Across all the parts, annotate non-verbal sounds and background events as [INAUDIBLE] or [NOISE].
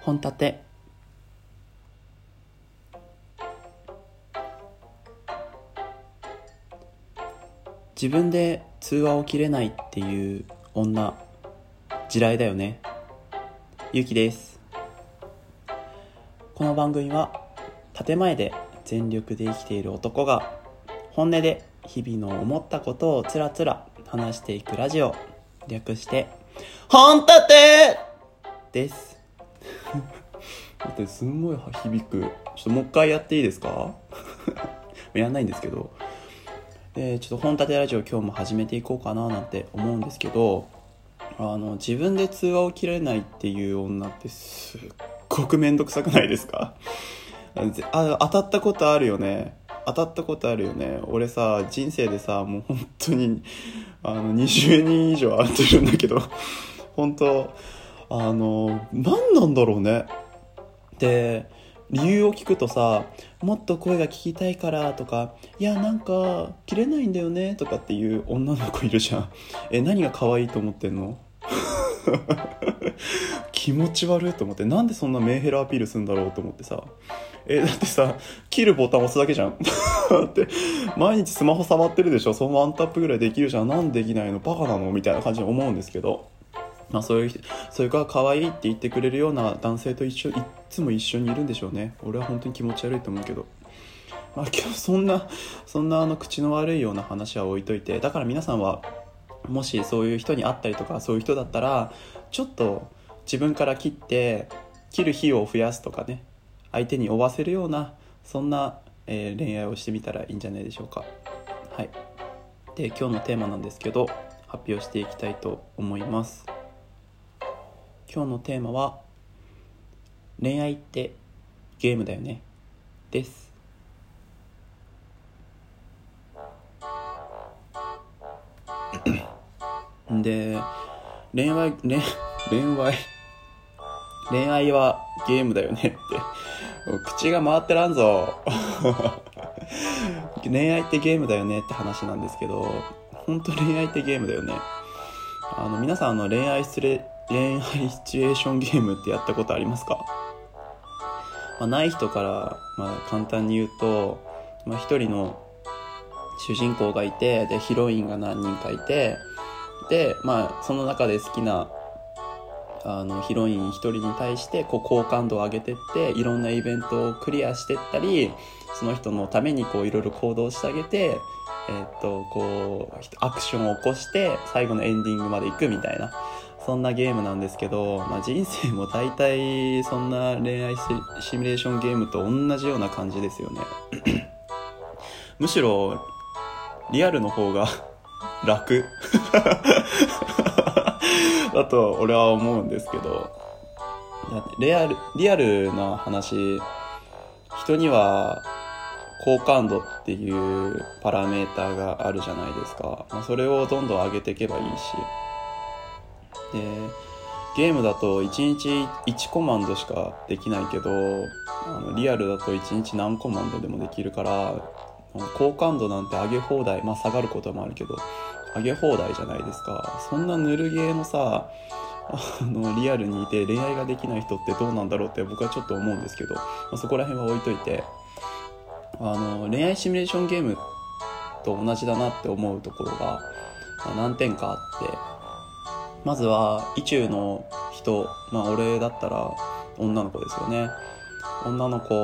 本立て。自分で通話を切れないっていう女地雷だよね。ゆうきです。この番組は建前で全力で生きている男が本音で日々の思ったことをつらつら話していくラジオ。略して本立てです。待ってすんごい響く。ちょっともう一回やっていいですか？[LAUGHS] やんないんですけど。でちょっと本立てラジオ今日も始めていこうかななんて思うんですけどあの自分で通話を切れないっていう女ってすっごく面倒くさくないですか？[LAUGHS] あ当たったことあるよね。当たったことあるよね。俺さ人生でさもう本当にあの20人以上会ってるんだけど。本当あの何なんだろうね。で理由を聞くとさもっと声が聞きたいからとかいやなんか切れないんだよねとかっていう女の子いるじゃん。え何が可愛いと思ってんの？[LAUGHS] 気持ち悪いと思って。なんでそんなメンヘラアピールするんだろうと思ってさ。えだってさ切るボタン押すだけじゃん。[LAUGHS] って毎日スマホ触ってるでしょ？そのワンタップぐらいできるじゃん。なんでできないの？バカなの？みたいな感じに思うんですけど。まあそういう人それから可愛いって言ってくれるような男性と一緒いっつも一緒にいるんでしょうね。俺は本当に気持ち悪いと思うけど。まあ今日そんなそんなあの口の悪いような話は置いといてだから皆さんはもしそういう人に会ったりとかそういう人だったらちょっと自分から切って切る日を増やすとかね相手に負わせるようなそんな、えー、恋愛をしてみたらいいんじゃないでしょうか。はい。で今日のテーマなんですけど発表していきたいと思います。今日のテーマは恋愛ってゲームだよね。です。で恋愛恋恋愛恋愛はゲームだよねって。口が回ってらんぞ。[LAUGHS] 恋愛ってゲームだよねって話なんですけど本当恋愛ってゲームだよね。あの皆さんあの恋愛失礼恋愛シチュエーションゲームってやったことありますか、まあ、ない人から、まあ、簡単に言うと、まあ、一人の主人公がいてでヒロインが何人かいてで、まあ、その中で好きなあのヒロイン一人に対してこう好感度を上げてっていろんなイベントをクリアしてったりその人のためにこういろいろ行動してあげて、え、っとこうアクションを起こして最後のエンディングまで行くみたいな。そんなゲームなんですけど、まあ、人生も大体そんな恋愛シミュレーションゲームと同じような感じですよね。[CLEARS THROAT] むしろリアルの方が [LAUGHS] 楽。[LAUGHS] だと俺は思うんですけどリアルリアルな話人には好感度っていうパラメーターがあるじゃないですか、まあ、それをどんどん上げていけばいいしでゲームだと1日1コマンドしかできないけどあのリアルだと1日何コマンドでもできるから好感度なんて上げ放題まあ下がることもあるけど上げ放題じゃないですか。そんなぬるゲーのさあのリアルにいて恋愛ができない人ってどうなんだろうって僕はちょっと思うんですけど、まあ、そこら辺は置いといてあの恋愛シミュレーションゲームと同じだなって思うところが、ま、何点かあってまずは意中の人まあ俺だったら女の子ですよね。女の子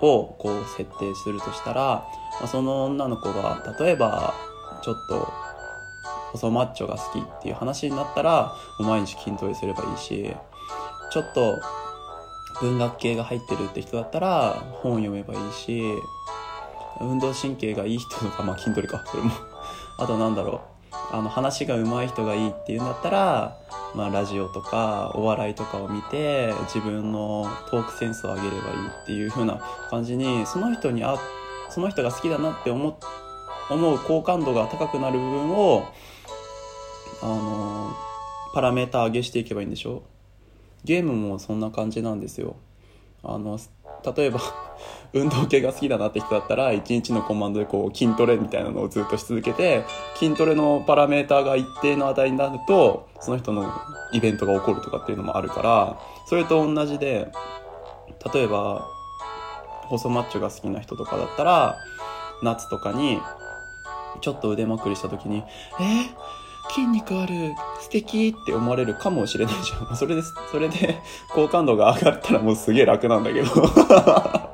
をこう設定するとしたら、まあ、その女の子が例えばちょっと細マッチョが好きっていう話になったら毎日筋トレすればいいしちょっと文学系が入ってるって人だったら本読めばいいし運動神経がいい人とかまあ筋トレかそれも。あとなんだろう。あの話が上手い人がいいっていうんだったらまあ、ラジオとかお笑いとかを見て自分のトークセンスを上げればいいっていう風な感じにその人にあその人が好きだなって思思う好感度が高くなる部分をあのパラメータ上げしていけばいいんでしょ？ゲームもそんな感じなんですよ。あの例えば運動系が好きだなって人だったら、1日のコマンドでこう筋トレみたいなのをずっとし続けて、筋トレのパラメーターが一定の値になると、その人のイベントが起こるとかっていうのもあるから、それと同じで、例えば、細マッチョが好きな人とかだったら、夏とかに、ちょっと腕まくりした時に、え？ー、筋肉ある、素敵って思われるかもしれないじゃん。それで、それで、好感度が上がったらもうすげえ楽なんだけど。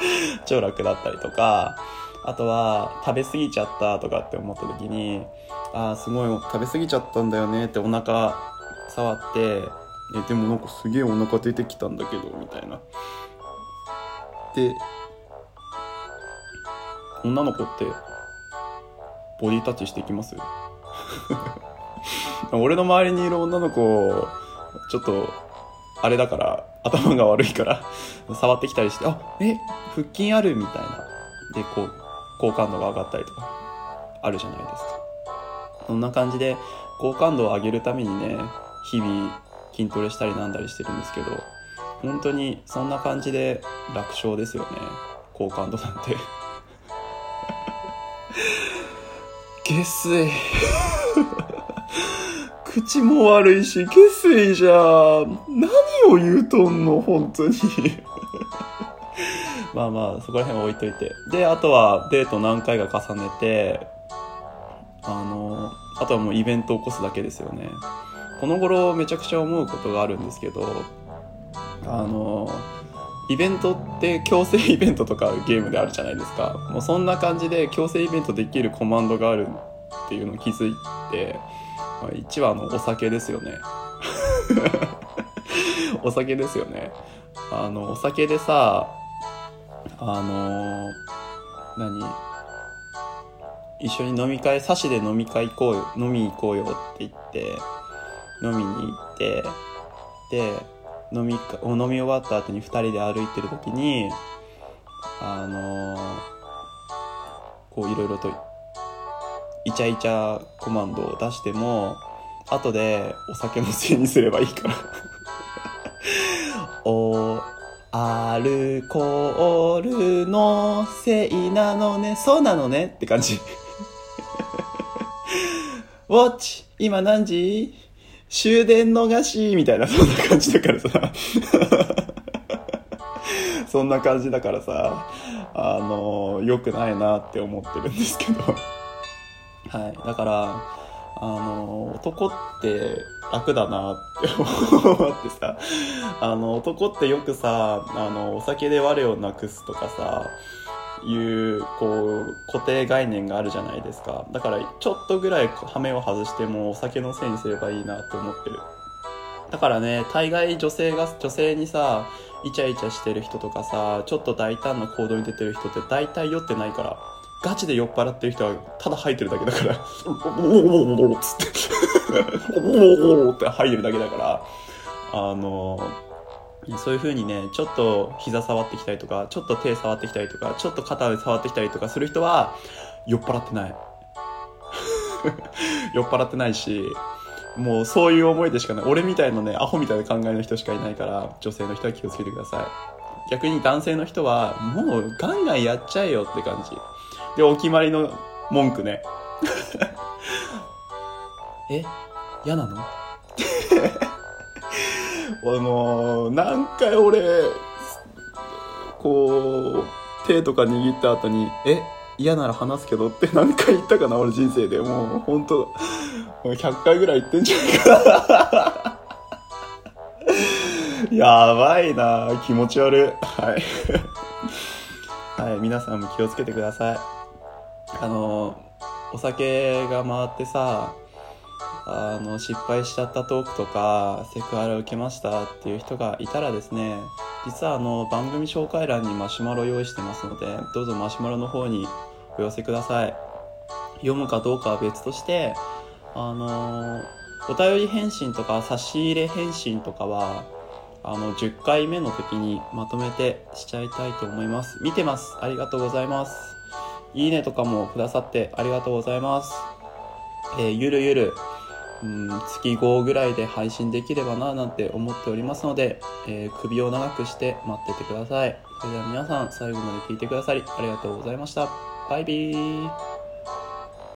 [LAUGHS] 超楽だったりとか、あとは、食べ過ぎちゃったとかって思った時に、ああ、すごい食べ過ぎちゃったんだよねってお腹触って、え、でもなんかすげえお腹出てきたんだけど、みたいな。で、女の子ってボディタッチしていきます？[LAUGHS] 俺の周りにいる女の子ちょっとあれだから頭が悪いから触ってきたりしてあえ腹筋あるみたいな。でこう好感度が上がったりとかあるじゃないですか。そんな感じで好感度を上げるためにね日々筋トレしたりなんだりしてるんですけど本当にそんな感じで楽勝ですよね。好感度なんて。下水。口も悪いし下水じゃ何を言うとんの本当に。[LAUGHS] まあまあそこら辺は置いといて。であとはデート何回か重ねてあのあとはもうイベントを起こすだけですよね。この頃めちゃくちゃ思うことがあるんですけどあのイベントって強制イベントとかゲームであるじゃないですか。もうそんな感じで強制イベントできるコマンドがあるっていうのを気づいて、1はあのお酒ですよね。[LAUGHS] お酒ですよね。あのお酒でさあの何？一緒に飲み会、サしで飲み会行こうよ、飲み行こうよって言って、飲みに行って、で、飲みか、飲み終わった後に二人で歩いてる時に、あの、こういろいろと、イチャイチャコマンドを出しても、後でお酒のせいにすればいいから。[LAUGHS] お、アルコールのせいなのね、そうなのねって感じ。ウォッチ今何時？終電逃しみたいな、そんな感じだからさ。[LAUGHS] そんな感じだからさ、あの、良くないなって思ってるんですけど。はい。だから、あの、男って楽だなって思ってさ、あの、男ってよくさ、あの、お酒で我をなくすとかさ、いうこう固定概念があるじゃないですか。だからちょっとぐらい羽目を外してもお酒のせいにすればいいなって思ってる。だからね大概女性が女性にさイチャイチャしてる人とかさちょっと大胆な行動に出てる人って大体酔ってないから。ガチで酔っ払ってる人はただ吐いてるだけだから「おおおお」っつって「おおお」って吐いてるだけだからあのそういう風にね、ちょっと膝触ってきたりとか、ちょっと手触ってきたりとか、ちょっと肩触ってきたりとかする人は、酔っ払ってない。酔っ払ってないし、もうそういう思いでしかない。俺みたいなね、アホみたいな考えの人しかいないから、女性の人は気をつけてください。逆に男性の人は、もうガンガンやっちゃえよって感じ。で、お決まりの文句ね。[LAUGHS] え？嫌なの？[LAUGHS] あのー、何回俺、こう、手とか握った後に、え、嫌なら話すけどって何回言ったかな、俺人生で。もう、ほんと、もう100回ぐらい言ってんじゃないかな。[LAUGHS] やばいな気持ち悪い。はい。はい、皆さんも気をつけてください。あの、お酒が回ってさ、あの失敗しちゃったトークとかセクハラ受けましたっていう人がいたらですね実はあの番組紹介欄にマシュマロ用意してますのでどうぞマシュマロの方にお寄せください。読むかどうかは別としてあのお便り返信とか差し入れ返信とかはあの10回目の時にまとめてしちゃいたいと思います。見てます。ありがとうございます。いいねとかもくださってありがとうございます。えー、ゆるゆるうん、月5ぐらいで配信できればななんて思っておりますので、えー首を長くして待っててください。それでは皆さん最後まで聞いてくださりありがとうございました。バイビー。